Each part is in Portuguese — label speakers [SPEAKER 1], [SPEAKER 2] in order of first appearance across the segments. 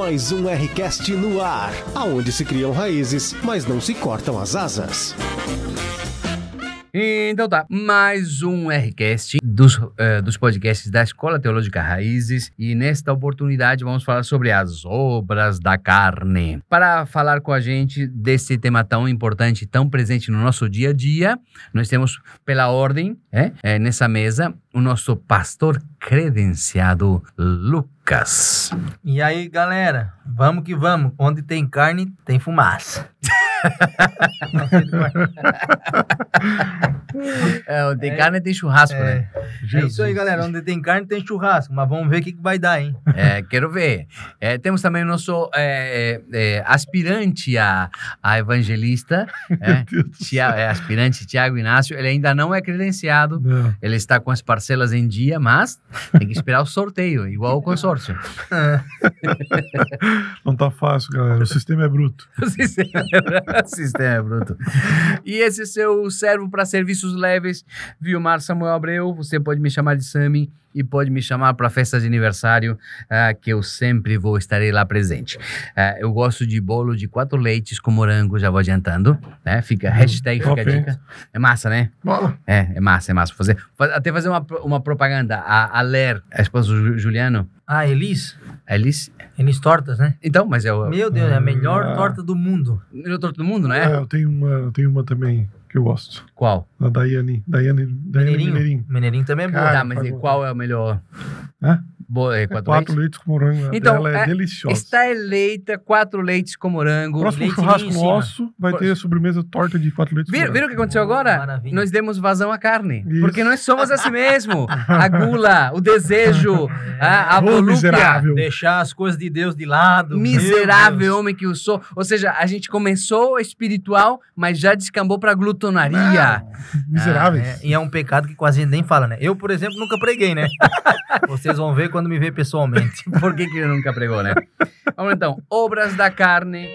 [SPEAKER 1] Mais um Rcast no ar, aonde se criam raízes, mas não se cortam as asas.
[SPEAKER 2] Então tá, mais um Rcast dos, eh, dos podcasts da Escola Teológica Raízes e nesta oportunidade vamos falar sobre as obras da carne. Para falar com a gente desse tema tão importante, tão presente no nosso dia a dia, nós temos pela ordem, é, é, nessa mesa, o nosso pastor credenciado Lucas.
[SPEAKER 3] E aí, galera, vamos que vamos. Onde tem carne, tem fumaça.
[SPEAKER 2] É, onde tem carne tem churrasco,
[SPEAKER 3] É,
[SPEAKER 2] né?
[SPEAKER 3] é isso aí, galera. Onde tem carne, tem churrasco. Mas vamos ver o que, que vai dar, hein?
[SPEAKER 2] É, quero ver. É, temos também o nosso é, é, é, aspirante a, a evangelista, é, Tia- é, aspirante Tiago Inácio. Ele ainda não é credenciado,
[SPEAKER 4] Não,
[SPEAKER 2] ele está com as parcelas em dia, mas tem que esperar o sorteio, igual o consórcio.
[SPEAKER 4] não tá fácil, galera. O sistema é bruto.
[SPEAKER 2] O sistema, o sistema é bruto. E esse seu servo para serviços leves, Vilmar Samuel Abreu, você pode me chamar de Sami e pode me chamar para festa de aniversário, ah, que eu sempre vou estarei lá presente. Ah, eu gosto de bolo de quatro leites com morango, já vou adiantando, né? Fica hashtag, fica a dica. É massa, né?
[SPEAKER 4] Bola.
[SPEAKER 2] É, é massa, é massa. Fazer, fa- até fazer uma, uma propaganda. A, a Ler, a esposa do Ju- Juliano,
[SPEAKER 3] Ah, Elis?
[SPEAKER 2] a Elis.
[SPEAKER 3] Elis Tortas, né?
[SPEAKER 2] Então, mas é o
[SPEAKER 3] Meu Deus, é a melhor
[SPEAKER 4] Ah.
[SPEAKER 3] torta do mundo.
[SPEAKER 2] melhor torto do mundo, não
[SPEAKER 4] É,
[SPEAKER 2] é?
[SPEAKER 4] eu tenho uma, eu tenho uma também que eu gosto.
[SPEAKER 2] Qual?
[SPEAKER 4] Da Daiane. Daiane, Daiane
[SPEAKER 3] Mineirinho.
[SPEAKER 4] Mineirinho.
[SPEAKER 3] Mineirinho também é bom.
[SPEAKER 4] Cara,
[SPEAKER 2] tá, mas e qual é o melhor?
[SPEAKER 4] Hã?
[SPEAKER 2] Bo é,
[SPEAKER 4] É
[SPEAKER 2] quatro,
[SPEAKER 4] quatro
[SPEAKER 2] leites?
[SPEAKER 4] leites com morango. A
[SPEAKER 2] Então,
[SPEAKER 4] dela é,
[SPEAKER 2] é-
[SPEAKER 4] deliciosa.
[SPEAKER 2] Está eleita quatro leites com morango.
[SPEAKER 4] Próximo
[SPEAKER 3] leitinho
[SPEAKER 4] churrasco nosso vai ter a sobremesa torta de quatro leites
[SPEAKER 2] Viram,
[SPEAKER 4] com
[SPEAKER 2] viram o
[SPEAKER 4] morango.
[SPEAKER 2] que aconteceu agora?
[SPEAKER 3] Maravilha.
[SPEAKER 2] Nós demos vazão à carne.
[SPEAKER 4] Isso.
[SPEAKER 2] Porque nós somos assim mesmo. A gula, o desejo, a, a volúpia.
[SPEAKER 4] miserável.
[SPEAKER 3] Deixar as coisas de Deus de lado.
[SPEAKER 2] Miserável homem que eu sou. Ou seja, a gente começou espiritual, mas já descambou pra glutonaria.
[SPEAKER 4] Miseráveis.
[SPEAKER 3] É, e é um pecado que quase a gente nem fala, né? Eu, por exemplo, nunca preguei, né? Vocês vão ver quando me ver pessoalmente.
[SPEAKER 2] Por que, que ele nunca pregou, né? Vamos então. Obras da carne.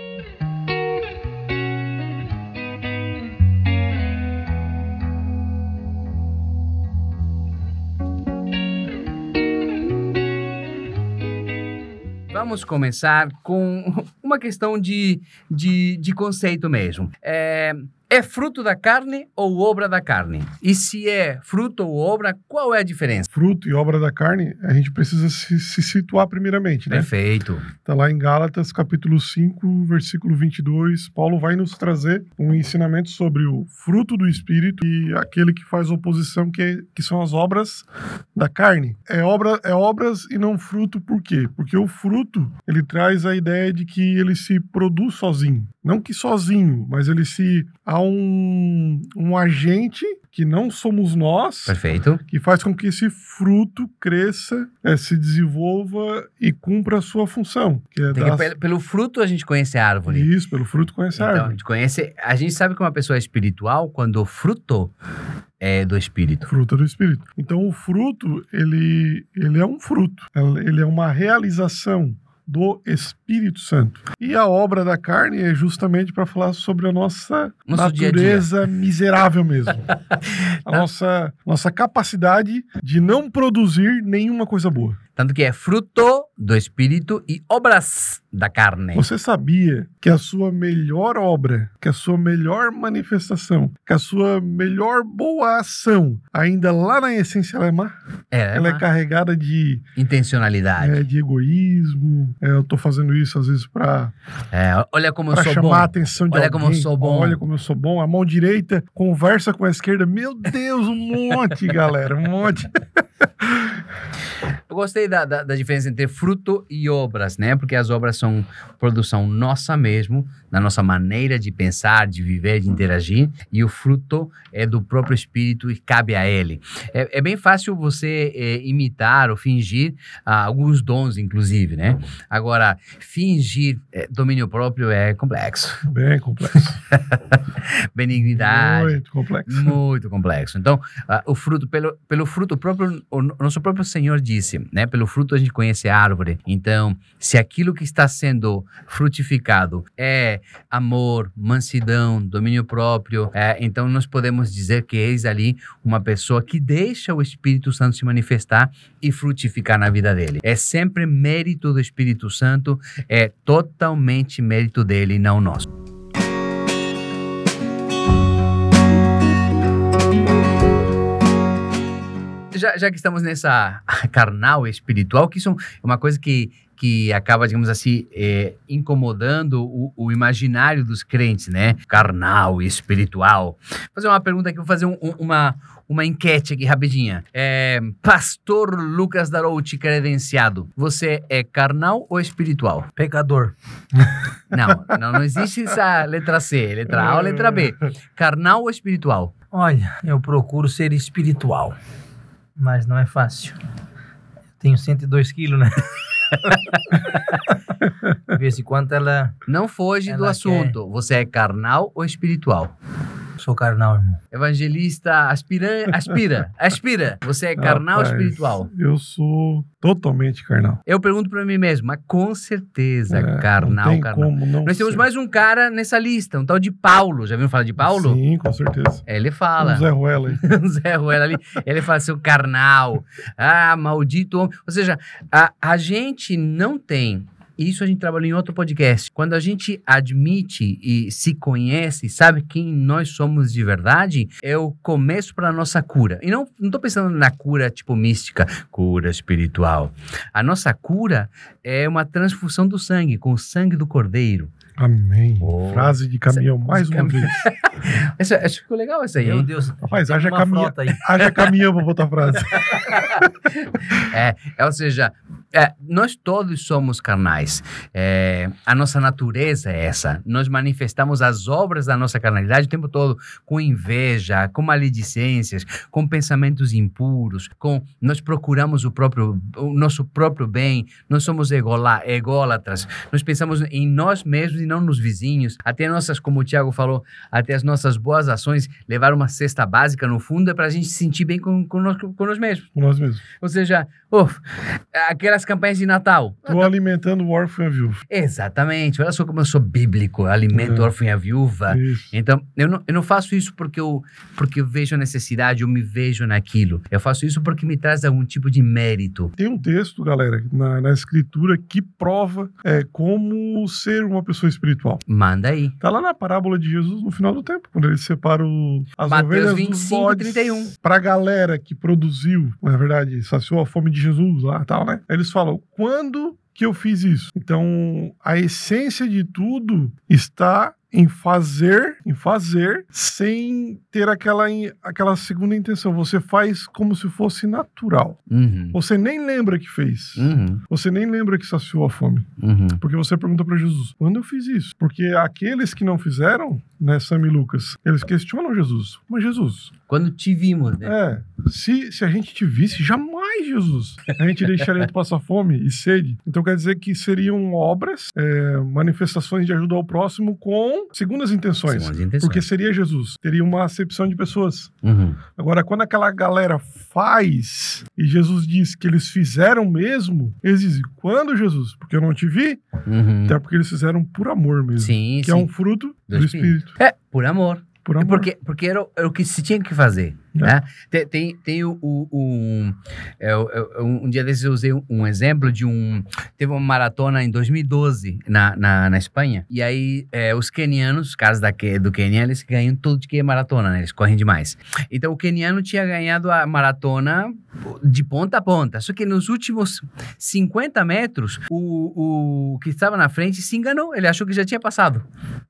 [SPEAKER 2] Vamos começar com uma questão de, de, de conceito mesmo. É, é fruto da carne ou obra da carne? E se é fruto ou obra, qual é a diferença?
[SPEAKER 4] Fruto e obra da carne, a gente precisa se, se situar primeiramente, né?
[SPEAKER 2] Perfeito.
[SPEAKER 4] Está lá em Gálatas, capítulo 5, versículo 22. Paulo vai nos trazer um ensinamento sobre o fruto do Espírito e aquele que faz oposição, que, é- que são as obras da carne. É, obra, é obras e não fruto, por quê? Porque o fruto, ele traz a ideia de que ele se produz sozinho. Não que sozinho, mas ele se... Há um, um agente que não somos nós,
[SPEAKER 2] Perfeito.
[SPEAKER 4] que faz com que esse fruto cresça, eh, se desenvolva e cumpra a sua função. É dar-
[SPEAKER 2] pelo, pelo fruto a gente conhece a árvore.
[SPEAKER 4] Isso, pelo fruto conhece a
[SPEAKER 2] Então, a
[SPEAKER 4] árvore.
[SPEAKER 2] gente conhece. A gente sabe que uma pessoa é espiritual quando o fruto é do espírito.
[SPEAKER 4] Fruto do Espírito. Então, o fruto, ele, ele é um fruto. Ele é uma realização do Espírito Santo. E a obra da carne é justamente para falar sobre a nossa
[SPEAKER 2] Nosso dia a dia.
[SPEAKER 4] natureza miserável mesmo. a nossa, nossa capacidade de não produzir nenhuma coisa boa.
[SPEAKER 2] Tanto que é fruto do espírito e obras da carne.
[SPEAKER 4] Você sabia que a sua melhor obra, que a sua melhor manifestação, que a sua melhor boa ação, ainda lá na essência ela é má?
[SPEAKER 2] É,
[SPEAKER 4] ela é
[SPEAKER 2] uma
[SPEAKER 4] carregada de,
[SPEAKER 2] intencionalidade.
[SPEAKER 4] é, de egoísmo. É, eu tô fazendo isso às vezes para
[SPEAKER 2] É, olha como eu sou
[SPEAKER 4] chamar
[SPEAKER 2] bom.
[SPEAKER 4] a atenção de
[SPEAKER 2] Olha como eu
[SPEAKER 4] alguém.
[SPEAKER 2] sou bom.
[SPEAKER 4] Olha como eu sou bom. A mão direita conversa com a esquerda. Meu Deus, um monte, galera, um monte.
[SPEAKER 2] Eu gostei da, da, da diferença entre fruto e obras, né? Porque as obras são produção nossa mesmo, da nossa maneira de pensar, de viver, de interagir, e o fruto é do próprio Espírito e cabe a Ele. É, é bem fácil você é, imitar ou fingir ah, alguns dons, inclusive, né? Agora, fingir é, domínio próprio é complexo.
[SPEAKER 4] Bem complexo.
[SPEAKER 2] Benignidade.
[SPEAKER 4] Muito complexo.
[SPEAKER 2] Muito complexo. Então, ah, o fruto, pelo, pelo fruto próprio, o no- nosso próprio Senhor disse: né? Pelo fruto a gente conhece a árvore. Então, se aquilo que está sendo frutificado é amor, mansidão, domínio próprio, é, então nós podemos dizer que eis ali uma pessoa que deixa o Espírito Santo se manifestar e frutificar na vida dele. É sempre mérito do Espírito Santo, é totalmente mérito dele não nosso. Já, já que estamos nessa carnal espiritual, que isso é uma coisa que, que acaba, digamos assim, é, incomodando o, o, imaginário dos crentes, né? Carnal e espiritual. Vou fazer uma pergunta aqui, vou fazer um, um, uma, uma enquete aqui rapidinha. É, Pastor Lucas Darouti, credenciado, você é carnal ou espiritual?
[SPEAKER 3] Pecador.
[SPEAKER 2] Não, não, não existe essa letra C, letra A ou letra B. Carnal ou espiritual?
[SPEAKER 3] Olha, eu procuro ser espiritual, mas não é fácil. Tenho 102 quilos, né? De vez em quando ela.
[SPEAKER 2] Não foge do
[SPEAKER 3] Ela
[SPEAKER 2] assunto. Você é carnal ou espiritual?
[SPEAKER 3] Sou carnal, irmão.
[SPEAKER 2] Evangelista aspira, aspira, aspira. Você é carnal ou espiritual?
[SPEAKER 4] Eu sou totalmente carnal.
[SPEAKER 2] Eu pergunto pra mim mesmo, mas com certeza,
[SPEAKER 4] É,
[SPEAKER 2] carnal,
[SPEAKER 4] não tem
[SPEAKER 2] carnal.
[SPEAKER 4] como não
[SPEAKER 2] Nós temos
[SPEAKER 4] ser.
[SPEAKER 2] mais um cara nessa lista, um tal de Paulo. Já viu falar de Paulo?
[SPEAKER 4] Sim, com certeza.
[SPEAKER 2] Ele fala.
[SPEAKER 4] O Zé Ruela aí.
[SPEAKER 2] o Zé Ruela ali, ele fala seu carnal, ah, maldito homem. Ou seja, a, a gente não tem. Isso a gente trabalhou em outro podcast. Quando a gente admite e se conhece, sabe quem nós somos de verdade, é o começo para nossa cura. E não, tô pensando na cura tipo mística, cura espiritual. A nossa cura é uma transfusão do sangue, com o sangue do cordeiro.
[SPEAKER 4] Amém.
[SPEAKER 2] Oh.
[SPEAKER 4] Frase de caminhão, mais uma
[SPEAKER 2] Caminhão.
[SPEAKER 4] vez.
[SPEAKER 2] Essa, essa ficou legal essa aí,
[SPEAKER 3] Meu? Deus.
[SPEAKER 4] Rapaz, haja
[SPEAKER 3] aí.
[SPEAKER 4] haja caminhão pra botar frase.
[SPEAKER 2] É, é, ou seja, é, nós todos somos carnais. É, a nossa natureza é essa. Nós manifestamos as obras da nossa carnalidade o tempo todo com inveja, com maledicências, com pensamentos impuros, com nós procuramos o próprio o nosso próprio bem. Nós somos egola, ególatras. Nós pensamos em nós mesmos e não nos vizinhos. Até nossas, como o Tiago falou, até as nossas boas ações levar uma cesta básica no fundo é para a gente se sentir bem com, com, nós, com nós mesmos.
[SPEAKER 4] Com nós mesmos.
[SPEAKER 2] Ou seja, uf, aquelas campanhas de Natal.
[SPEAKER 4] Tô alimentando o órfão e a viúva.
[SPEAKER 2] Exatamente. Olha só como eu sou bíblico. Alimento
[SPEAKER 4] É.
[SPEAKER 2] órfão e a viúva.
[SPEAKER 4] Isso.
[SPEAKER 2] Então, eu não, eu não faço isso porque eu, porque eu vejo a necessidade, eu me vejo naquilo. Eu faço isso porque me traz algum tipo de mérito.
[SPEAKER 4] Tem um texto, galera, na, na escritura que prova é, como ser uma pessoa espiritual.
[SPEAKER 2] Manda aí.
[SPEAKER 4] Tá lá na parábola de Jesus no final do tempo, quando ele separa o, as
[SPEAKER 2] Mateus
[SPEAKER 4] ovelhas
[SPEAKER 2] 25,
[SPEAKER 4] dos bodes
[SPEAKER 2] 31.
[SPEAKER 4] pra galera que produziu, na verdade, saciou a fome de Jesus lá e tal, né? Eles falam, quando que eu fiz isso? Então, a essência de tudo está em fazer, em fazer, sem ter aquela, aquela segunda intenção. Você faz como se fosse natural.
[SPEAKER 2] Uhum.
[SPEAKER 4] Você nem lembra que fez.
[SPEAKER 2] Uhum.
[SPEAKER 4] Você nem lembra que saciou a fome.
[SPEAKER 2] Uhum.
[SPEAKER 4] Porque você pergunta para Jesus, quando eu fiz isso? Porque aqueles que não fizeram, né, Sam e Lucas, eles questionam Jesus. Mas Jesus,
[SPEAKER 2] Quando te vimos, né?
[SPEAKER 4] é, se, se a gente te visse, jamais, Jesus, a gente deixaria tu passar fome e sede. Então quer dizer que seriam obras, é, manifestações de ajuda ao próximo com segundas intenções.
[SPEAKER 2] Segundo as intenções.
[SPEAKER 4] Porque seria Jesus, teria uma acepção de pessoas.
[SPEAKER 2] Uhum.
[SPEAKER 4] Agora, quando aquela galera faz e Jesus diz que eles fizeram mesmo, eles dizem, quando Jesus? Porque eu não te vi?
[SPEAKER 2] Uhum.
[SPEAKER 4] Até porque eles fizeram por amor mesmo.
[SPEAKER 2] Sim,
[SPEAKER 4] que
[SPEAKER 2] sim.
[SPEAKER 4] é um fruto do,
[SPEAKER 2] Do
[SPEAKER 4] Espírito.
[SPEAKER 2] É, por amor.
[SPEAKER 4] Por amor.
[SPEAKER 2] Porque, porque era, o- era o que se tinha que fazer.
[SPEAKER 4] É.
[SPEAKER 2] Né? Tem, tem, tem o, o- o- eu- eu- um, um dia desses eu usei um, exemplo de um. Teve uma maratona em 2012 na, na, na Espanha. E aí é, os quenianos, os caras da, do Quênia, eles ganham tudo de que é maratona, né? Eles correm demais. Então o queniano tinha ganhado a maratona de ponta a ponta. Só que nos últimos 50 metros, o, o que estava na frente se enganou. Ele achou que já tinha passado.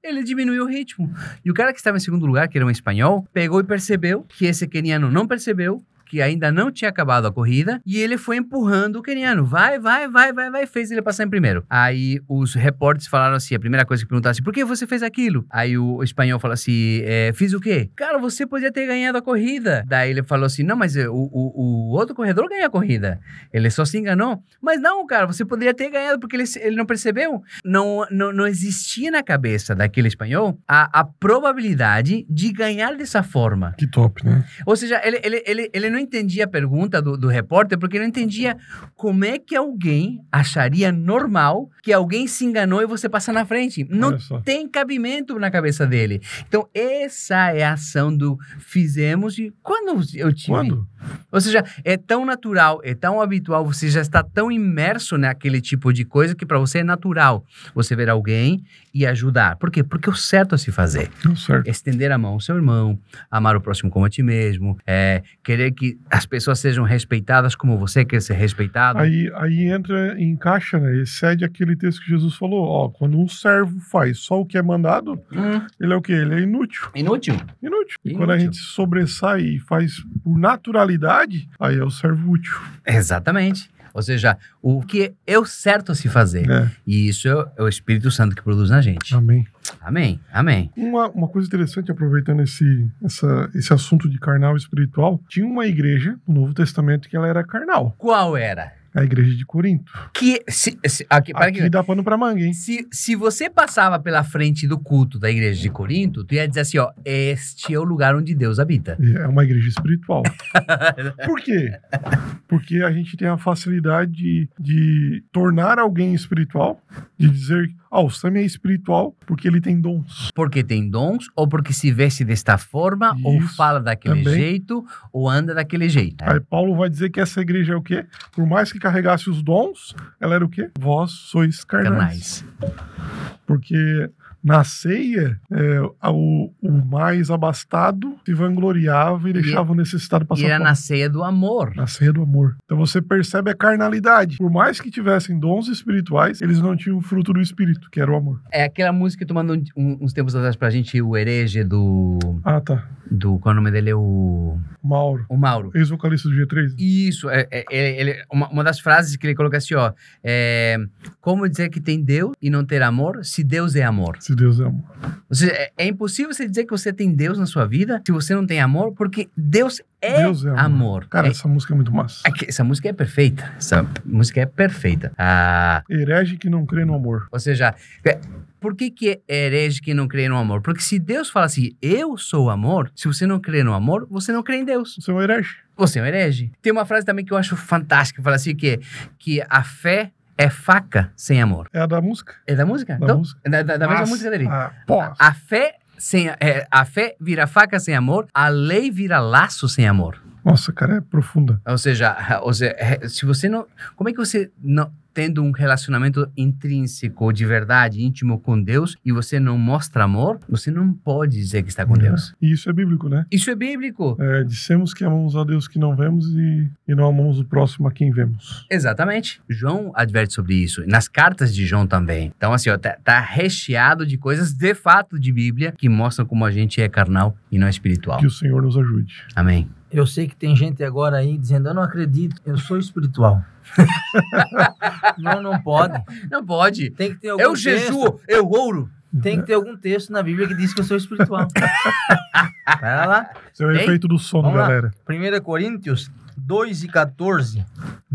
[SPEAKER 2] Ele diminuiu o ritmo. E o cara que estava em segundo lugar, que era um espanhol, pegou e percebeu que esse queniano não percebeu. Que ainda não tinha acabado a corrida e ele foi empurrando o queniano. Vai, vai, vai, vai, vai. Fez ele passar em primeiro. Aí os repórteres falaram assim: a primeira coisa que perguntaram assim, por que você fez aquilo? Aí o espanhol falou assim: é, fiz o quê? Cara, você podia ter ganhado a corrida. Daí ele falou assim: não, mas o, o, o outro corredor ganhou a corrida. Ele só se enganou. Mas não, cara, você poderia ter ganhado porque ele, ele não percebeu. Não, não, não existia na cabeça daquele espanhol a, a probabilidade de ganhar dessa forma.
[SPEAKER 4] Que top, né?
[SPEAKER 2] Ou seja, ele, ele, ele, ele não entendia a pergunta do, do repórter, porque não entendia como é que alguém acharia normal que alguém se enganou e você passa na frente. Não tem cabimento na cabeça dele. Então, essa é a ação do fizemos e quando eu tive.
[SPEAKER 4] Quando?
[SPEAKER 2] Ou seja, é tão natural, é tão habitual, você já está tão imerso naquele tipo de coisa que para você é natural você ver alguém e ajudar. Por quê? Porque é o certo a se fazer.
[SPEAKER 4] Certo.
[SPEAKER 2] Estender a mão ao seu irmão, amar o próximo como a ti mesmo, é, querer que as pessoas sejam respeitadas como você quer ser respeitado.
[SPEAKER 4] Aí, aí entra, encaixa, né? Excede aquele texto que Jesus falou. Ó, quando um servo faz só o que é mandado,
[SPEAKER 2] Hum,
[SPEAKER 4] ele é o quê? Ele é inútil.
[SPEAKER 2] inútil.
[SPEAKER 4] Inútil. E
[SPEAKER 2] Inútil.
[SPEAKER 4] quando a gente se sobressai e faz por naturalidade, aí é o servo útil.
[SPEAKER 2] Exatamente. Ou seja, o que é o certo a se fazer.
[SPEAKER 4] É.
[SPEAKER 2] E isso é o- é o Espírito Santo que produz na gente.
[SPEAKER 4] Amém.
[SPEAKER 2] Amém. Amém.
[SPEAKER 4] Uma, uma coisa interessante, aproveitando esse, essa, esse assunto de carnal espiritual, tinha uma igreja no Novo Testamento que ela era carnal.
[SPEAKER 2] Qual era?
[SPEAKER 4] A igreja de Corinto.
[SPEAKER 2] Que se, se- aqui, para
[SPEAKER 4] Aqui
[SPEAKER 2] que,
[SPEAKER 4] dá pano pra manga, hein?
[SPEAKER 2] se, se você passava pela frente do culto da igreja de Corinto, tu ia dizer assim, ó, este é o lugar onde Deus habita.
[SPEAKER 4] É uma igreja espiritual. Por quê? Porque a gente tem a facilidade de, de tornar alguém espiritual, de dizer, ah, o Sam é espiritual porque ele tem dons.
[SPEAKER 2] Porque tem dons, ou porque se veste desta forma, ou
[SPEAKER 4] Isso,
[SPEAKER 2] fala daquele
[SPEAKER 4] também.
[SPEAKER 2] jeito, ou anda daquele jeito.
[SPEAKER 4] Aí Paulo vai dizer que essa igreja é o quê? Por mais que carregasse os dons, ela era o quê? Vós sois carnais.
[SPEAKER 2] Canais.
[SPEAKER 4] Porque na ceia, é, o, o mais abastado se vangloriava e deixava o necessitado passar
[SPEAKER 2] E era na ceia do amor.
[SPEAKER 4] Na ceia do amor. Então você percebe a carnalidade. Por mais que tivessem dons espirituais, eles não tinham o fruto do espírito, que era o amor.
[SPEAKER 2] É aquela música que tu mandou um- uns tempos atrás pra gente, o herege do.
[SPEAKER 4] Ah, tá.
[SPEAKER 2] do qual é o nome dele? É o.
[SPEAKER 4] Mauro,
[SPEAKER 2] O Mauro.
[SPEAKER 4] ex-vocalista do G3.
[SPEAKER 2] Isso, é, é- é- ele- uma, uma das frases que ele coloca assim, ó. É, como dizer que tem Deus e não ter amor, se Deus é amor?
[SPEAKER 4] Se Deus é amor.
[SPEAKER 2] Ou seja, é, é impossível você dizer que você tem Deus na sua vida se você não tem amor, porque Deus é,
[SPEAKER 4] Deus é amor.
[SPEAKER 2] amor.
[SPEAKER 4] Cara,
[SPEAKER 2] É-
[SPEAKER 4] essa música é muito massa.
[SPEAKER 2] é essa música é perfeita. Essa música é perfeita. Ah,
[SPEAKER 4] Herege que não crê no amor.
[SPEAKER 2] ou seja, é- por que, que é herege que não crê no amor? Porque se Deus fala assim, eu sou amor, se você não crê no amor, você não crê em Deus.
[SPEAKER 4] Você é um herege.
[SPEAKER 2] Você é um herege. Tem uma frase também que eu acho fantástica, que fala assim, que, que a fé é faca sem amor.
[SPEAKER 4] É a da música?
[SPEAKER 2] É da música?
[SPEAKER 4] Da
[SPEAKER 2] então,
[SPEAKER 4] música.
[SPEAKER 2] Da, da- da mesma música dele.
[SPEAKER 4] Ah, pô.
[SPEAKER 2] A fé sem é, a fé vira faca sem amor, a lei vira laço sem amor.
[SPEAKER 4] Nossa, cara, é profunda.
[SPEAKER 2] Ou seja, ou seja, é, se você não, como é que você não tendo um relacionamento intrínseco de verdade, íntimo com Deus e você não mostra amor, você não pode dizer que está com Deus.
[SPEAKER 4] E isso é bíblico, né?
[SPEAKER 2] Isso é bíblico.
[SPEAKER 4] É, dissemos que amamos a Deus que não vemos e, e não amamos o próximo a quem vemos.
[SPEAKER 2] Exatamente. João adverte sobre isso. Nas cartas de João também. Então, assim, ó, tá, tá recheado de coisas de fato de Bíblia que mostram como a gente é carnal e não é espiritual.
[SPEAKER 4] Que o Senhor nos ajude.
[SPEAKER 2] Amém.
[SPEAKER 3] Eu sei que tem gente agora aí dizendo, eu não acredito, eu sou espiritual. não, não pode.
[SPEAKER 2] Não pode.
[SPEAKER 3] Tem que ter algum
[SPEAKER 2] Eu, Jesus, eu ouro.
[SPEAKER 3] Tem que ter algum texto na Bíblia que diz que eu sou espiritual. Pera lá.
[SPEAKER 4] Esse é efeito do sono,
[SPEAKER 3] Vamos lá.
[SPEAKER 4] galera.
[SPEAKER 3] 1 Coríntios 2 e 14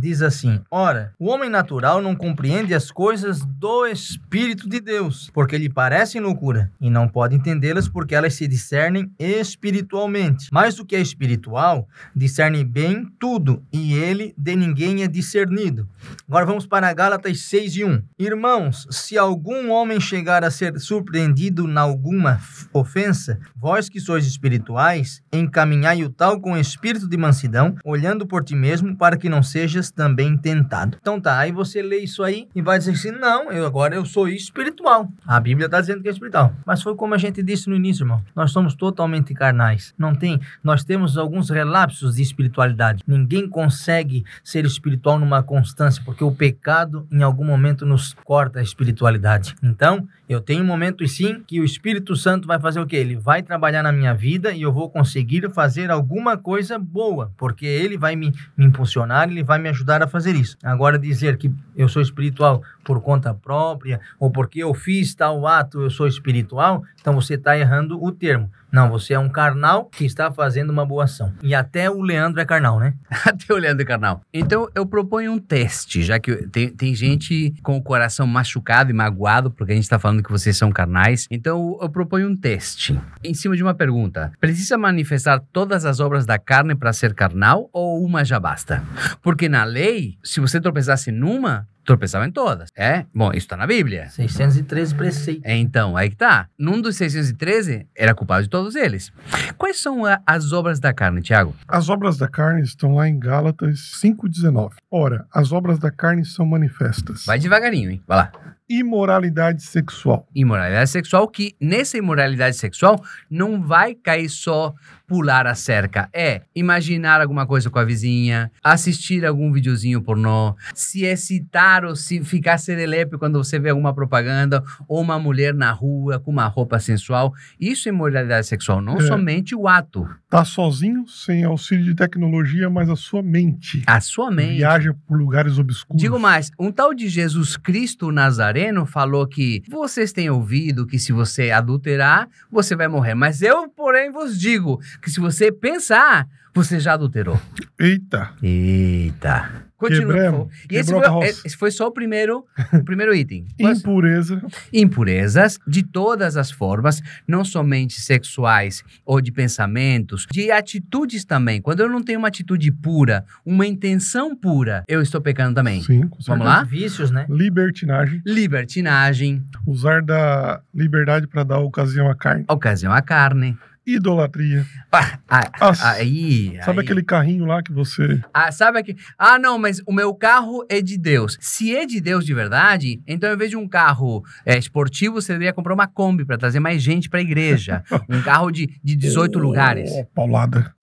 [SPEAKER 3] diz assim: Ora, o homem natural não compreende as coisas do Espírito de Deus, porque lhe parecem loucura, e não pode entendê-las porque elas se discernem espiritualmente. Mas o que é espiritual discerne bem tudo, e ele de ninguém é discernido. Agora vamos para Gálatas 6 e 1. Irmãos, se algum homem chegar a ser surpreendido em alguma ofensa, vós que sois espirituais, encaminhai o tal com espírito de mansidão, olhando por ti mesmo, para que não sejas também tentado. Então tá, aí você lê isso aí e vai dizer assim: não, eu agora eu sou espiritual. A Bíblia está dizendo que é espiritual. Mas foi como a gente disse no início, irmão. Nós somos totalmente carnais. Não tem. Nós temos alguns relapsos de espiritualidade. Ninguém consegue ser espiritual numa constância, porque o pecado em algum momento nos corta a espiritualidade. Então, eu tenho momentos sim que o Espírito Santo vai fazer o quê? Ele vai trabalhar na minha vida e eu vou conseguir fazer alguma coisa boa, porque ele vai me, me impulsionar, ele vai me ajudar a fazer isso. Agora, dizer que eu sou espiritual por conta própria ou porque eu fiz tal ato, eu sou espiritual, então você está errando o termo. Não, você é um carnal que está fazendo uma boa ação. E até o Leandro é carnal, né?
[SPEAKER 2] Até o canal. Então, eu proponho um teste, já que tem, tem gente com o coração machucado e magoado, porque a gente tá falando que vocês são carnais. Então, eu proponho um teste. Em cima de uma pergunta. Precisa manifestar todas as obras da carne para ser carnal ou uma já basta? Porque na lei, se você tropeçasse numa, tropeçava em todas. É? Bom, isso tá na Bíblia.
[SPEAKER 3] 613 preceitos.
[SPEAKER 2] É, Então, aí que tá. Num dos 613, era culpado de todos eles. Quais são a- as obras da carne, Tiago?
[SPEAKER 4] As obras da carne estão lá em Gálatas 5,19. Ora, as obras da carne são manifestas.
[SPEAKER 2] Vai devagarinho, hein? Vai lá.
[SPEAKER 4] Imoralidade sexual.
[SPEAKER 2] Imoralidade sexual, que nessa imoralidade sexual não vai cair só pular a cerca. É imaginar alguma coisa com a vizinha, assistir algum videozinho pornô, se excitar ou se ficar serelepe quando você vê alguma propaganda, ou uma mulher na rua com uma roupa sensual. Isso é imoralidade sexual, não
[SPEAKER 4] É.
[SPEAKER 2] somente o ato.
[SPEAKER 4] Tá sozinho, sem auxílio de tecnologia, mas a sua mente
[SPEAKER 2] A sua mente.
[SPEAKER 4] viaja por lugares obscuros.
[SPEAKER 2] Digo mais, um tal de Jesus Cristo Nazareno falou que vocês têm ouvido que se você adulterar, você vai morrer. Mas eu, porém, vos digo que se você pensar, você já adulterou.
[SPEAKER 4] Eita,
[SPEAKER 2] Eita. Continua. E esse foi, esse foi só o primeiro, o primeiro item.
[SPEAKER 4] Impureza,
[SPEAKER 2] Impurezas de todas as formas, não somente sexuais ou de pensamentos, de atitudes também. Quando eu não tenho uma atitude pura, uma intenção pura, eu estou pecando também.
[SPEAKER 4] sim, com
[SPEAKER 2] Vamos
[SPEAKER 4] certeza.
[SPEAKER 2] lá?
[SPEAKER 3] Vícios, né?
[SPEAKER 4] Libertinagem,
[SPEAKER 2] Libertinagem,
[SPEAKER 4] usar da liberdade para dar ocasião à carne.
[SPEAKER 2] ocasião à carne.
[SPEAKER 4] Idolatria.
[SPEAKER 2] Ah, ah, aí,
[SPEAKER 4] sabe
[SPEAKER 2] aí.
[SPEAKER 4] aquele carrinho lá que você.
[SPEAKER 2] Ah, sabe aquele... Ah, não, mas o meu carro é de Deus. Se é de Deus de verdade, então ao invés de um carro é, esportivo, você deveria comprar uma Kombi para trazer mais gente para a igreja. um carro de, de 18 lugares.
[SPEAKER 4] Oh, paulada.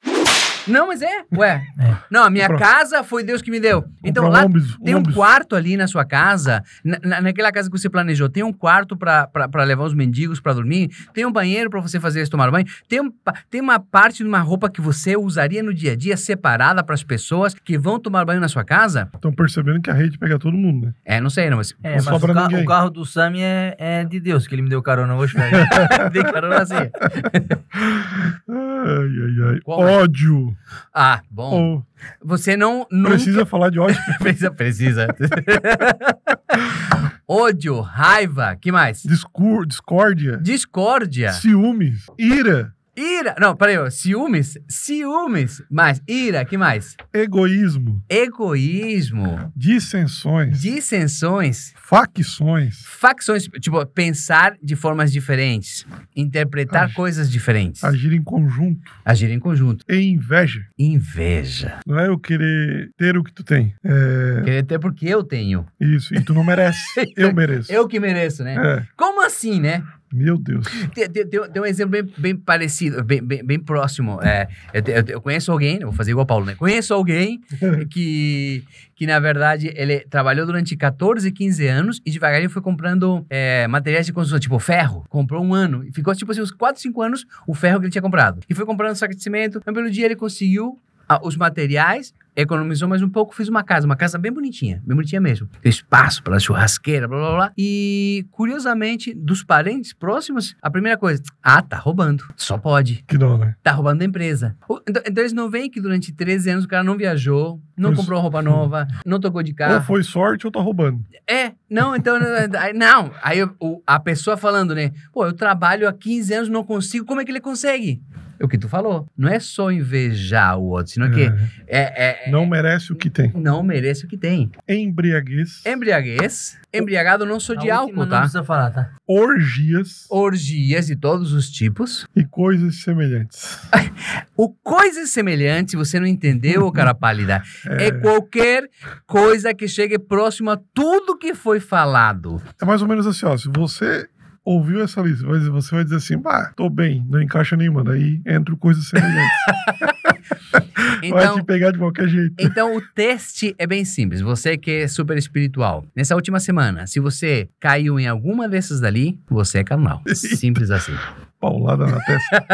[SPEAKER 2] Não, mas é, ué.
[SPEAKER 3] É.
[SPEAKER 2] Não, a minha casa foi Deus que me deu. Então lá
[SPEAKER 4] um
[SPEAKER 2] tem um quarto ali na sua casa, na, na- naquela casa que você planejou, tem um quarto pra levar os mendigos pra dormir, tem um banheiro pra você fazer eles tomar banho, tem, um tem uma parte de uma roupa que você usaria no dia a dia separada pras pessoas que vão tomar banho na sua casa?
[SPEAKER 4] Estão percebendo que a rede pega todo mundo, né?
[SPEAKER 2] É, não sei, não, mas
[SPEAKER 3] É,
[SPEAKER 4] Não
[SPEAKER 3] mas
[SPEAKER 4] sobra
[SPEAKER 3] o, ca- o carro do Sami é, é de Deus, que ele me deu carona hoje, velho.
[SPEAKER 2] dei carona assim.
[SPEAKER 4] Ai, ai, ai.
[SPEAKER 2] Qual é?
[SPEAKER 4] ódio.
[SPEAKER 2] Ah, bom.
[SPEAKER 4] Oh,
[SPEAKER 2] Você não nunca
[SPEAKER 4] precisa falar de ódio.
[SPEAKER 2] precisa precisa. Ódio, raiva, que mais?
[SPEAKER 4] Discur, discórdia.
[SPEAKER 2] Discórdia.
[SPEAKER 4] Ciúmes. Ira.
[SPEAKER 2] Ira. Não, peraí, ó. Ciúmes. Ciúmes. Mais. Ira. que mais?
[SPEAKER 4] Egoísmo.
[SPEAKER 2] Egoísmo.
[SPEAKER 4] Dissensões.
[SPEAKER 2] Dissensões.
[SPEAKER 4] Facções.
[SPEAKER 2] Facções. Tipo, pensar de formas diferentes. Interpretar coisas diferentes.
[SPEAKER 4] Agir em conjunto.
[SPEAKER 2] Agir em conjunto.
[SPEAKER 4] E inveja.
[SPEAKER 2] Inveja.
[SPEAKER 4] Não é eu querer ter o que tu tem. É
[SPEAKER 2] Querer ter porque eu tenho.
[SPEAKER 4] isso. E tu não merece. Eu mereço.
[SPEAKER 2] Eu que mereço, né?
[SPEAKER 4] É.
[SPEAKER 2] Como assim, né?
[SPEAKER 4] Meu Deus.
[SPEAKER 2] Tem, um exemplo bem, bem parecido, bem, bem, bem próximo. É, eu, eu conheço alguém, vou fazer igual o Paulo, né? Conheço alguém que, que, na verdade, ele trabalhou durante 14, 15 anos e devagarinho foi comprando é, materiais de construção, tipo ferro. Comprou um ano e ficou, tipo assim, uns 4, 5 anos o ferro que ele tinha comprado. E foi comprando saco de cimento. Então, pelo dia, ele conseguiu os materiais, economizou mais um pouco, fez uma casa, uma casa bem bonitinha, bem bonitinha mesmo. Tem espaço para churrasqueira, blá blá blá. E, curiosamente, dos parentes próximos, a primeira coisa, ah, tá roubando. Só pode.
[SPEAKER 4] Que dó, né?
[SPEAKER 2] Tá roubando da empresa. Então, então eles não veem que durante 13 anos o cara não viajou, não
[SPEAKER 4] Isso.
[SPEAKER 2] comprou roupa nova, não tocou de
[SPEAKER 4] Ou
[SPEAKER 2] carro.
[SPEAKER 4] foi sorte ou tá roubando.
[SPEAKER 2] É, não, então. não, aí a pessoa falando, né? Pô, eu trabalho há 15 anos, não consigo, como é que ele consegue? É o que tu falou. Não é só invejar o outro, senão que
[SPEAKER 4] É.
[SPEAKER 2] é, é,
[SPEAKER 4] Não merece o que tem.
[SPEAKER 2] não merece o que tem.
[SPEAKER 4] Embriaguez.
[SPEAKER 2] Embriaguez. Embriagado não sou de álcool,
[SPEAKER 3] última Não
[SPEAKER 2] tá?
[SPEAKER 3] precisa falar, tá?
[SPEAKER 4] Orgias
[SPEAKER 2] Orgias de todos os tipos.
[SPEAKER 4] e coisas semelhantes.
[SPEAKER 2] O coisas semelhantes, você não entendeu, ô cara pálida, é qualquer coisa que chegue próximo a tudo que foi falado.
[SPEAKER 4] É mais ou menos assim, ó. Se você ouviu essa lista, vai você vai dizer assim, bah, tô bem, não encaixa nenhuma. Daí entra coisas semelhantes. vai
[SPEAKER 2] Então,
[SPEAKER 4] te pegar de qualquer jeito.
[SPEAKER 2] então o teste é bem simples. Você que é super espiritual, nessa última semana, se você caiu em alguma dessas dali, você é carnal. Simples assim.
[SPEAKER 4] Paulada na testa.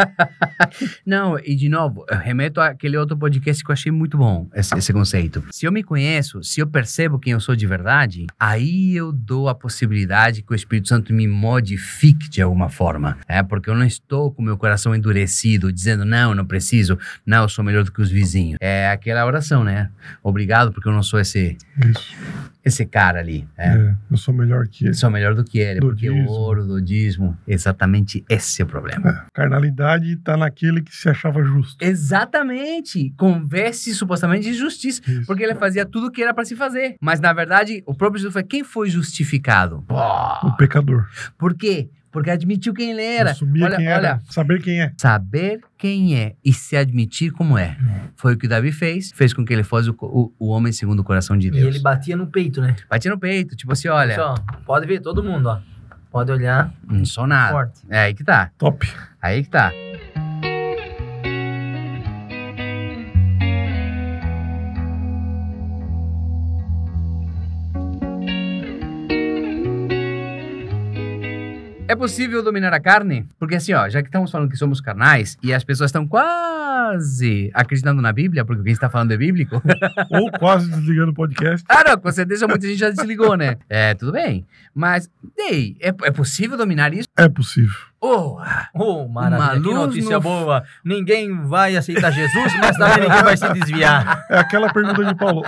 [SPEAKER 2] Não, e de novo, eu remeto àquele outro podcast que eu achei muito bom, esse, esse conceito. Se eu me conheço, se eu percebo quem eu sou de verdade, aí eu dou a possibilidade que o Espírito Santo me modifique de alguma forma. É, porque eu não estou com meu coração endurecido, dizendo, não, não preciso, não, eu sou melhor do que os vizinhos. É aquela oração, né? Obrigado porque eu não sou esse,
[SPEAKER 4] Isso.
[SPEAKER 2] esse cara ali. É.
[SPEAKER 4] É, eu sou melhor que ele.
[SPEAKER 2] Sou melhor do que ele,
[SPEAKER 4] Do
[SPEAKER 2] porque o ouro do dízimo, exatamente esse é o problema.
[SPEAKER 4] É, carnalidade tá naquele que se achava justo.
[SPEAKER 2] Exatamente. Converse supostamente de justiça.
[SPEAKER 4] Isso.
[SPEAKER 2] Porque ele fazia tudo o que era para se fazer. Mas, na verdade, o próprio Jesus foi quem foi justificado?
[SPEAKER 4] O pecador.
[SPEAKER 2] Por quê? Porque admitiu quem ele era.
[SPEAKER 4] Assumir
[SPEAKER 2] olha,
[SPEAKER 4] quem era.
[SPEAKER 2] olha,
[SPEAKER 4] Saber quem é.
[SPEAKER 2] saber quem é e se admitir como é. Foi o que Davi fez. Fez com que ele fosse o, o- o homem segundo o coração de
[SPEAKER 3] E
[SPEAKER 2] Deus.
[SPEAKER 3] ele batia no peito, né?
[SPEAKER 2] Batia no peito, tipo assim, olha,
[SPEAKER 3] Só, pode ver, todo mundo, ó. Pode olhar
[SPEAKER 2] não sou nada.
[SPEAKER 3] forte.
[SPEAKER 2] É aí que tá.
[SPEAKER 4] Top.
[SPEAKER 2] Aí que tá. É possível dominar a carne? Porque assim, ó, já que estamos falando que somos carnais e as pessoas estão quase acreditando na Bíblia, porque quem está falando é bíblico.
[SPEAKER 4] Ou quase desligando o podcast.
[SPEAKER 2] ah, não, com certeza muita gente já desligou, né? É, tudo bem. Mas, ei, é, é possível dominar isso?
[SPEAKER 4] É possível.
[SPEAKER 2] Oh,
[SPEAKER 3] Oh, maravilha, que notícia
[SPEAKER 2] no-
[SPEAKER 3] boa. Ninguém vai aceitar Jesus, mas também ninguém vai se desviar.
[SPEAKER 4] É aquela pergunta de Paulo: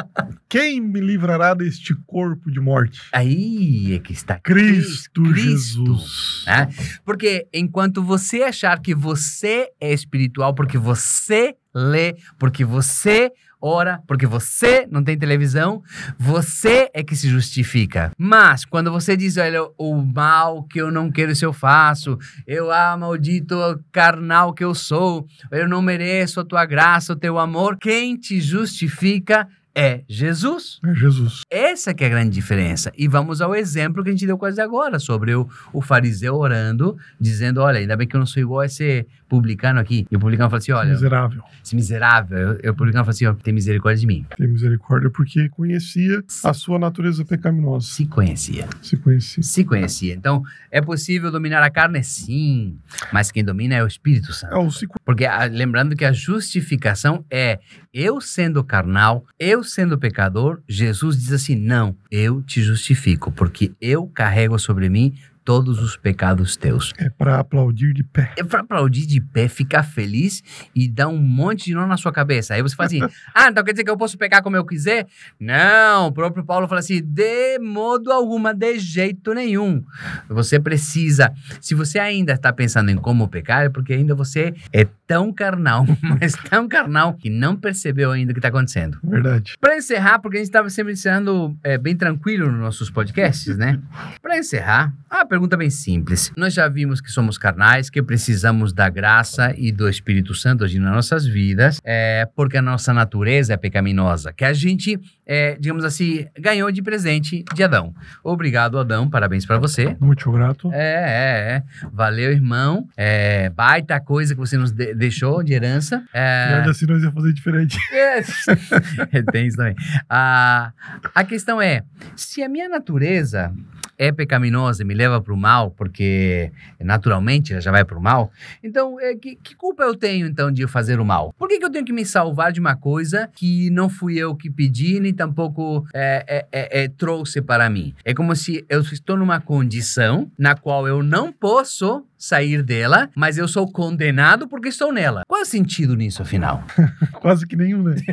[SPEAKER 4] Quem me livrará deste corpo de morte?
[SPEAKER 2] aí é que está
[SPEAKER 4] Cristo,
[SPEAKER 2] Cristo.
[SPEAKER 4] Jesus.
[SPEAKER 2] né? Porque enquanto você achar que você é espiritual porque você lê, porque você ora, porque você não tem televisão, você é que se justifica. Mas quando você diz, olha, o mal que eu não quero se eu faço, eu ah, maldito carnal que eu sou, eu não mereço a tua graça, o teu amor, quem te justifica é Jesus.
[SPEAKER 4] É Jesus.
[SPEAKER 2] Essa que é a grande diferença. E vamos ao exemplo que a gente deu quase agora, sobre o, o fariseu orando, dizendo, olha, ainda bem que eu não sou igual a esse publicano aqui. E o publicano fala assim, olha,
[SPEAKER 4] Miserável.
[SPEAKER 2] esse miserável, eu- publicano fala assim, ó, tem misericórdia de mim.
[SPEAKER 4] Tem misericórdia porque conhecia a sua natureza pecaminosa.
[SPEAKER 2] Se conhecia.
[SPEAKER 4] Se conhecia.
[SPEAKER 2] Se conhecia. Então, é possível dominar a carne? Sim. Mas quem domina é o Espírito Santo.
[SPEAKER 4] É o se
[SPEAKER 2] Porque ah, lembrando que a justificação é eu sendo carnal, eu sendo pecador, Jesus diz assim: não, eu te justifico, porque eu carrego sobre mim todos os pecados teus.
[SPEAKER 4] é para aplaudir de pé.
[SPEAKER 2] É para aplaudir de pé, ficar feliz e dar um monte de nó na sua cabeça. Aí você fala assim: ah, então quer dizer que eu posso pecar como eu quiser? Não, o próprio Paulo fala assim: de modo alguma, de jeito nenhum. Você precisa, se você ainda está pensando em como pecar, é porque ainda você é tão carnal, mas tão carnal, que não percebeu ainda o que está acontecendo.
[SPEAKER 4] Verdade.
[SPEAKER 2] Para encerrar, porque a gente estava sempre encerrando é, bem tranquilo nos nossos podcasts, né? Para encerrar, uma pergunta bem simples. Nós já vimos que somos carnais, que precisamos da graça e do Espírito Santo agindo nas nossas vidas, é, porque a nossa natureza é pecaminosa, que a gente, é, digamos assim, ganhou de presente de Adão. Obrigado, Adão, parabéns para você.
[SPEAKER 4] Muito grato.
[SPEAKER 2] É, é, é. Valeu, irmão. É, baita coisa que você nos de- deixou de herança. É,
[SPEAKER 4] E ainda assim nós ia fazer diferente.
[SPEAKER 2] é, tem isso também. A, a questão é: se a minha natureza é pecaminosa e me leva para o mal, porque naturalmente ela já vai para o mal, então é, que, que culpa eu tenho então de fazer o mal? Por que, que eu tenho que me salvar de uma coisa que não fui eu que pedi, nem tampouco é, é, é, é, trouxe para mim? É como se eu estou numa condição na qual eu não posso sair dela, mas eu sou condenado porque estou nela. Qual é o sentido nisso, afinal?
[SPEAKER 4] Quase que nenhum, né?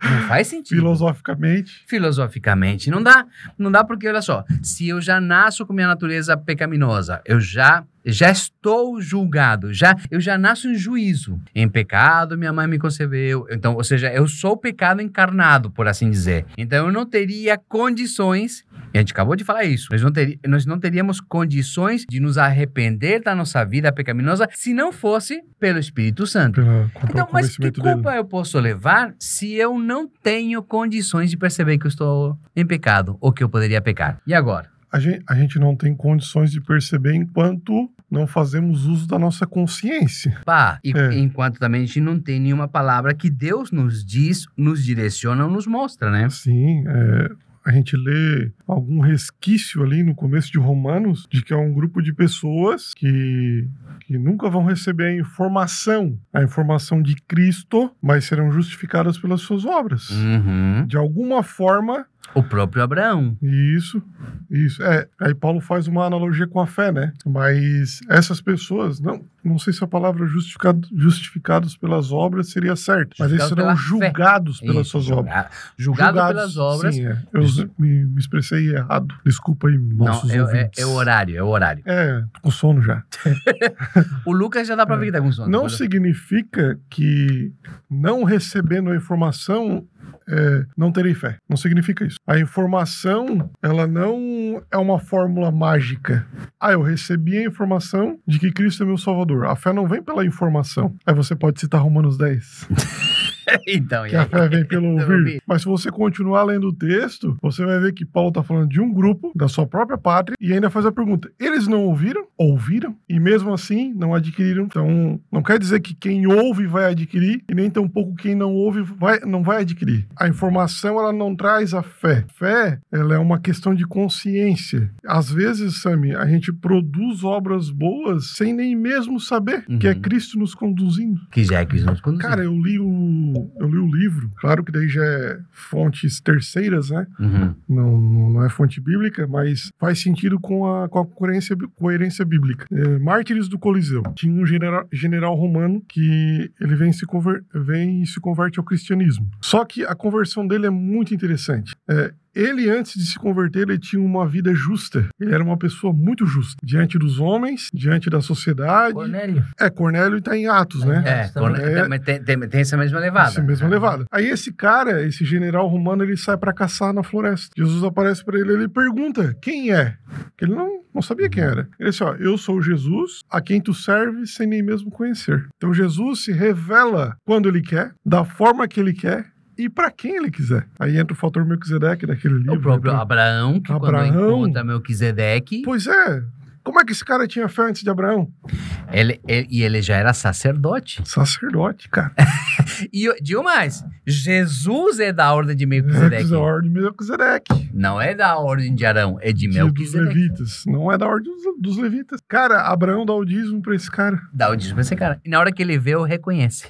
[SPEAKER 2] Não faz sentido.
[SPEAKER 4] Filosoficamente.
[SPEAKER 2] Filosoficamente, não dá. Não dá porque, olha só, se eu já nasço com minha natureza pecaminosa, eu já já estou julgado, já eu já nasço em juízo. Em pecado minha mãe me concebeu. Então, ou seja, eu sou o pecado encarnado, por assim dizer. Então eu não teria condições e a gente acabou de falar isso. Nós não, teri- nós não teríamos condições de nos arrepender da nossa vida pecaminosa se não fosse pelo Espírito Santo.
[SPEAKER 4] Pela, pelo
[SPEAKER 2] Então, mas que
[SPEAKER 4] convencimento dele.
[SPEAKER 2] culpa eu posso levar se eu não tenho condições de perceber que eu estou em pecado ou que eu poderia pecar? E agora?
[SPEAKER 4] A gente, a gente não tem condições de perceber enquanto não fazemos uso da nossa consciência.
[SPEAKER 2] Pá, e
[SPEAKER 4] É.
[SPEAKER 2] enquanto também a gente não tem nenhuma palavra que Deus nos diz, nos direciona ou nos mostra, né?
[SPEAKER 4] Sim, é, a gente lê algum resquício ali no começo de Romanos de que é um grupo de pessoas que, que nunca vão receber a informação, a informação de Cristo, mas serão justificadas pelas suas obras.
[SPEAKER 2] Uhum.
[SPEAKER 4] De alguma forma,
[SPEAKER 2] O próprio Abraão.
[SPEAKER 4] isso, isso. É, aí Paulo faz uma analogia com a fé, né? Mas essas pessoas, não, não sei se a palavra justificado, justificados pelas obras seria certa, mas eles serão
[SPEAKER 2] pela fé.
[SPEAKER 4] julgados pelas
[SPEAKER 2] Isso,
[SPEAKER 4] suas obras.
[SPEAKER 2] julga- julgado pelas obras.
[SPEAKER 4] Sim, é. Eu me, me expressei errado. Desculpa aí,
[SPEAKER 2] Não,
[SPEAKER 4] nossos
[SPEAKER 2] é, é,
[SPEAKER 4] ouvintes.
[SPEAKER 2] é o horário, é o horário.
[SPEAKER 4] É, tô com sono já.
[SPEAKER 2] O Lucas já dá pra ver que tá com sono.
[SPEAKER 4] Não significa que não recebendo a informação é, não terei fé. Não significa isso. A informação, ela não é uma fórmula mágica. Ah, eu recebi a informação de que Cristo é meu Salvador. A fé não vem pela informação. Aí você pode citar Romanos 10.
[SPEAKER 2] então,
[SPEAKER 4] que a fé vem pelo ouvir.
[SPEAKER 2] ouvi.
[SPEAKER 4] Mas se você continuar lendo o texto, você vai ver que Paulo está falando de um grupo, da sua própria pátria, e ainda faz a pergunta: eles não ouviram? Ouviram? E mesmo assim não adquiriram. Então, não quer dizer que quem ouve vai adquirir, e nem tampouco quem não ouve vai, não vai adquirir. A informação, ela não traz a fé. Fé, ela é uma questão de consciência. Às vezes, Sami, a gente produz obras boas sem nem mesmo saber que é
[SPEAKER 2] Uhum.
[SPEAKER 4] Cristo nos conduzindo.
[SPEAKER 2] Que já é que nos conduzir.
[SPEAKER 4] Cara, eu li o eu li o livro, claro que daí já é fontes terceiras, né?
[SPEAKER 2] Uhum.
[SPEAKER 4] Não, não é fonte bíblica, mas faz sentido com a, com a coerência, coerência bíblica. É, Mártires do Coliseu. Tinha um general, general romano que ele vem, se conver, vem e se converte ao cristianismo. Só que a conversão dele é muito interessante. É, ele, antes de se converter, ele tinha uma vida justa. Ele era uma pessoa muito justa. Diante dos homens, diante da sociedade.
[SPEAKER 3] Cornélio.
[SPEAKER 4] É, Cornélio está em Atos, né?
[SPEAKER 2] É,
[SPEAKER 3] Essa
[SPEAKER 2] quando-
[SPEAKER 4] é-
[SPEAKER 2] tem, tem- tem- essa mesma levada.
[SPEAKER 4] Essa mesma levada. Aí esse cara, esse general romano, ele sai pra caçar na floresta. Jesus aparece pra ele, ele pergunta: "Quem é?" Que ele não, não sabia quem era. Ele disse: "Ó, eu sou Jesus, a quem tu serves sem nem mesmo conhecer." Então Jesus se revela quando ele quer, da forma que ele quer e pra quem ele quiser. Aí entra o fator Melquisedeque daquele livro.
[SPEAKER 2] O próprio
[SPEAKER 4] né?
[SPEAKER 2] Abraão, que quando
[SPEAKER 4] Abraão.
[SPEAKER 2] encontra Melquisedeque,
[SPEAKER 4] Pois é. Como é que esse cara tinha fé antes de Abraão?
[SPEAKER 2] ele, ele- e ele já era sacerdote.
[SPEAKER 4] Sacerdote, cara.
[SPEAKER 2] E digo mais, Jesus é da ordem de
[SPEAKER 4] É,
[SPEAKER 2] Melquisedeque.
[SPEAKER 4] da ordem de Melquisedeque.
[SPEAKER 2] Não é da ordem de Arão, é de
[SPEAKER 4] Dia dos
[SPEAKER 2] Melquisedeque.
[SPEAKER 4] levitas. Não é da ordem dos, dos levitas. Cara, Abraão dá o dízimo pra esse cara.
[SPEAKER 2] Dá o dízimo pra esse cara. E na hora que ele vê, eu reconhece.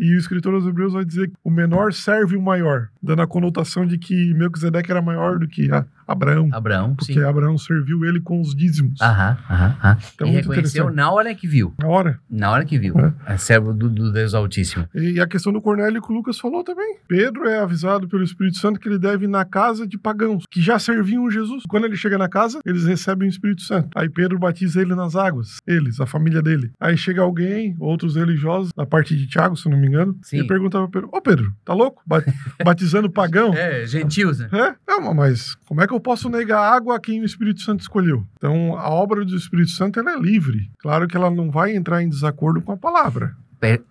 [SPEAKER 4] E o escritor aos Hebreus vai dizer que o menor serve o maior, dando a conotação de que Melquisedeque era maior do que Abraão.
[SPEAKER 2] Abraão,
[SPEAKER 4] Porque
[SPEAKER 2] sim.
[SPEAKER 4] Abraão serviu ele com os dízimos.
[SPEAKER 2] Aham, aham, aham.
[SPEAKER 4] Então,
[SPEAKER 2] e reconheceu na hora que viu.
[SPEAKER 4] Na hora.
[SPEAKER 2] Na hora que viu. É servo do, do Deus Altíssimo.
[SPEAKER 4] E a questão do Cornélio que o Lucas falou também. Pedro é avisado pelo Espírito Santo que ele deve ir na casa de pagãos, que já serviam Jesus. Quando ele chega na casa, eles recebem o Espírito Santo. Aí Pedro batiza ele nas águas. Eles, a família dele. Aí chega alguém, outros religiosos, da parte de Tiago, se não me engano,
[SPEAKER 2] Sim.
[SPEAKER 4] e pergunta pra Pedro: Ô Pedro, tá louco? Ba- Batizando pagão?
[SPEAKER 2] É, gentios, né?
[SPEAKER 4] É? Não, mas como é que eu posso negar água a quem o Espírito Santo escolheu? Então, a obra do Espírito Santo ela é livre. Claro que ela não vai entrar em desacordo com a palavra.
[SPEAKER 2] Pe-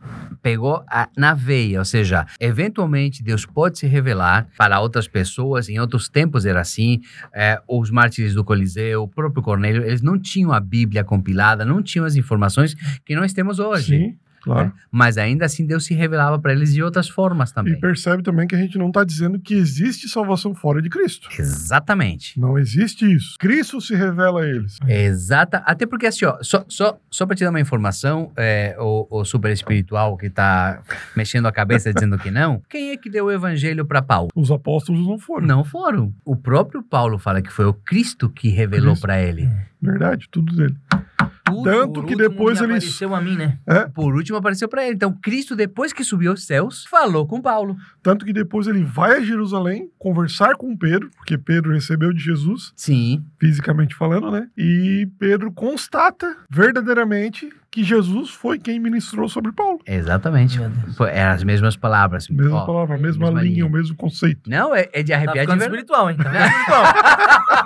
[SPEAKER 2] pegou a- na veia, ou seja, eventualmente Deus pode se revelar para outras pessoas, em outros tempos era assim, é, os mártires do Coliseu, o próprio Cornélio, eles não tinham a Bíblia compilada, não tinham as informações que nós temos hoje,
[SPEAKER 4] Sim, claro.
[SPEAKER 2] mas ainda assim Deus se revelava para eles de outras formas
[SPEAKER 4] E
[SPEAKER 2] também.
[SPEAKER 4] percebe também que a gente não está dizendo que existe salvação fora de Cristo.
[SPEAKER 2] Exatamente.
[SPEAKER 4] Não existe isso. Cristo se revela a eles.
[SPEAKER 2] Exata, até porque assim, ó, só, só, só para te dar uma informação, é, o, o super espiritual que tá mexendo a cabeça dizendo que não, quem é que deu o evangelho para Paulo?
[SPEAKER 4] Os apóstolos não foram.
[SPEAKER 2] Não foram. O próprio Paulo fala que foi o Cristo que revelou para ele.
[SPEAKER 4] Verdade, tudo dele.
[SPEAKER 2] Tudo,
[SPEAKER 4] Tanto
[SPEAKER 3] Por
[SPEAKER 4] que
[SPEAKER 3] último,
[SPEAKER 4] depois
[SPEAKER 3] me
[SPEAKER 4] eles.
[SPEAKER 3] apareceu a mim, né?
[SPEAKER 2] por último apareceu para ele. Então Cristo depois que subiu aos céus, falou com Paulo.
[SPEAKER 4] Tanto que depois ele vai a Jerusalém conversar com Pedro, porque Pedro recebeu de Jesus,
[SPEAKER 2] Sim,
[SPEAKER 4] fisicamente falando, né? E Pedro constata verdadeiramente que Jesus foi quem ministrou sobre Paulo.
[SPEAKER 2] exatamente. Eram as mesmas palavras.
[SPEAKER 4] Mesma
[SPEAKER 2] Ó,
[SPEAKER 4] palavra, a mesma,
[SPEAKER 2] mesma
[SPEAKER 4] linha,
[SPEAKER 2] linha.
[SPEAKER 4] o mesmo conceito.
[SPEAKER 2] Não, é, é de
[SPEAKER 3] Tá
[SPEAKER 2] arrepiar de
[SPEAKER 3] ficando
[SPEAKER 2] verdade.
[SPEAKER 3] espiritual, hein? Tá espiritual.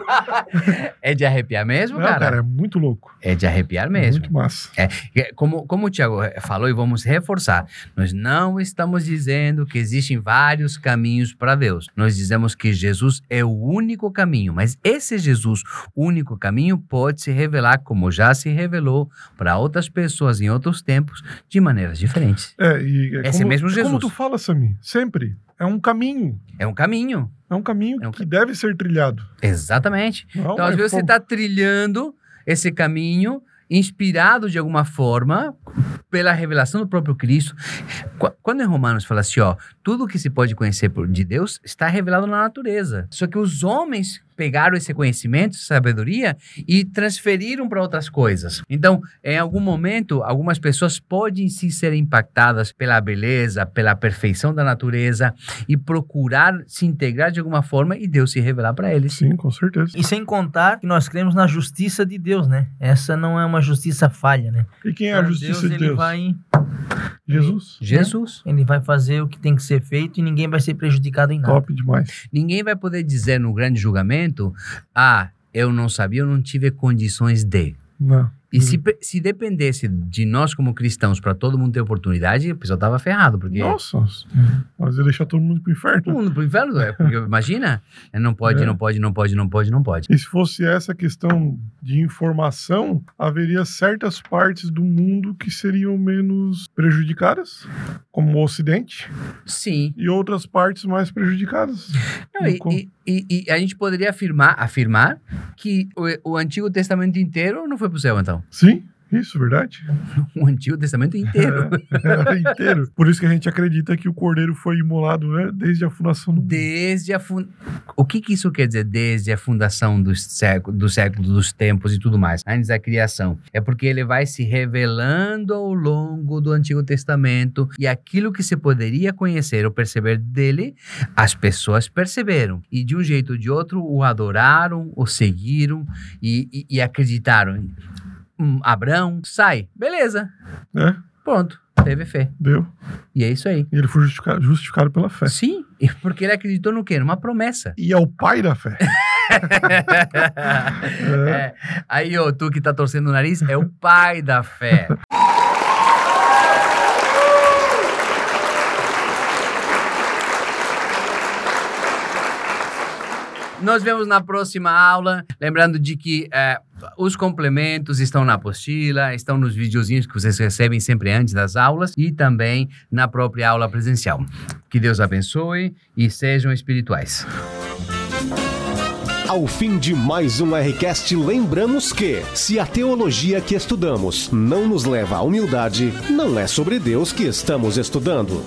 [SPEAKER 2] É de arrepiar mesmo,
[SPEAKER 4] Não,
[SPEAKER 2] cara?
[SPEAKER 4] cara, é muito louco.
[SPEAKER 2] É de arrepiar mesmo.
[SPEAKER 4] Muito massa.
[SPEAKER 2] É, Como, como o Tiago falou, e vamos reforçar, nós não estamos dizendo que existem vários caminhos para Deus. Nós dizemos que Jesus é o único caminho, mas esse Jesus, único caminho, pode se revelar como já se revelou para outras pessoas em outros tempos, de maneiras diferentes.
[SPEAKER 4] É, e é
[SPEAKER 2] Esse
[SPEAKER 4] como,
[SPEAKER 2] mesmo
[SPEAKER 4] é Como
[SPEAKER 2] Jesus.
[SPEAKER 4] tu fala, Sami, sempre. É um caminho.
[SPEAKER 2] É um caminho.
[SPEAKER 4] É um caminho
[SPEAKER 2] É um
[SPEAKER 4] que deve ser trilhado.
[SPEAKER 2] Exatamente.
[SPEAKER 4] Não
[SPEAKER 2] Então, às vezes, você
[SPEAKER 4] fogo.
[SPEAKER 2] está trilhando esse caminho inspirado de alguma forma pela revelação do próprio Cristo. Qu- Quando em Romanos fala assim, ó, tudo que se pode conhecer de Deus está revelado na natureza. Só que os homens pegaram esse conhecimento, essa sabedoria e transferiram para outras coisas. Então, em algum momento, algumas pessoas podem sim ser impactadas pela beleza, pela perfeição da natureza e procurar se integrar de alguma forma e Deus se revelar para eles.
[SPEAKER 4] Sim, com certeza.
[SPEAKER 3] E sem contar que nós cremos na justiça de Deus, né? Essa não é uma justiça falha, né?
[SPEAKER 4] E quem é a justiça
[SPEAKER 3] Deus,
[SPEAKER 4] de
[SPEAKER 3] ele
[SPEAKER 4] Deus?
[SPEAKER 3] vai
[SPEAKER 4] Jesus.
[SPEAKER 2] Jesus.
[SPEAKER 3] ele vai fazer o que tem que ser feito e ninguém vai ser prejudicado em nada.
[SPEAKER 4] Top demais.
[SPEAKER 2] Ninguém vai poder dizer no grande julgamento: ah, eu não sabia, eu não tive condições de.
[SPEAKER 4] Não.
[SPEAKER 2] E se, pe- se dependesse de nós como cristãos para todo mundo ter oportunidade, o pessoal tava ferrado, porque
[SPEAKER 4] Nossa, mas ia deixar todo mundo pro
[SPEAKER 2] todo
[SPEAKER 4] inferno.
[SPEAKER 2] mundo pro inferno, é, porque imagina, é, não pode,
[SPEAKER 4] É.
[SPEAKER 2] não pode, não pode, não pode, não pode.
[SPEAKER 4] E se fosse essa questão de informação, haveria certas partes do mundo que seriam menos prejudicadas, como o Ocidente,
[SPEAKER 2] Sim.
[SPEAKER 4] e outras partes mais prejudicadas.
[SPEAKER 2] Não, e,
[SPEAKER 4] Com-
[SPEAKER 2] e- e- a gente poderia afirmar, afirmar que o, o Antigo Testamento inteiro não foi pro céu, então.
[SPEAKER 4] Sim, isso, verdade.
[SPEAKER 2] O Antigo Testamento inteiro.
[SPEAKER 4] É, inteiro. Por isso que a gente acredita que o cordeiro foi imolado né, desde a fundação do mundo.
[SPEAKER 2] Desde a fun... O que, que isso quer dizer desde a fundação dos séculos, do século, dos tempos e tudo mais, antes da criação? É porque ele vai se revelando ao longo do Antigo Testamento e aquilo que se poderia conhecer ou perceber dele, as pessoas perceberam. E de um jeito ou de outro o adoraram, o seguiram e, e- e acreditaram. Hum, Abraão, sai. Beleza.
[SPEAKER 4] né?
[SPEAKER 2] Pronto. Teve fé.
[SPEAKER 4] Deu.
[SPEAKER 2] E é isso aí.
[SPEAKER 4] E ele foi justificado, justificado pela fé.
[SPEAKER 2] Sim, porque ele acreditou no quê? Numa promessa.
[SPEAKER 4] E é o pai da fé.
[SPEAKER 2] É. Aí, ó, tu que tá torcendo o nariz, é o pai da fé. Nos vemos na próxima aula. Lembrando de que é, os complementos estão na apostila, estão nos videozinhos que vocês recebem sempre antes das aulas e também na própria aula presencial. Que Deus abençoe e sejam espirituais.
[SPEAKER 1] Ao fim de mais um Rcast, lembramos que, se a teologia que estudamos não nos leva à humildade, não é sobre Deus que estamos estudando.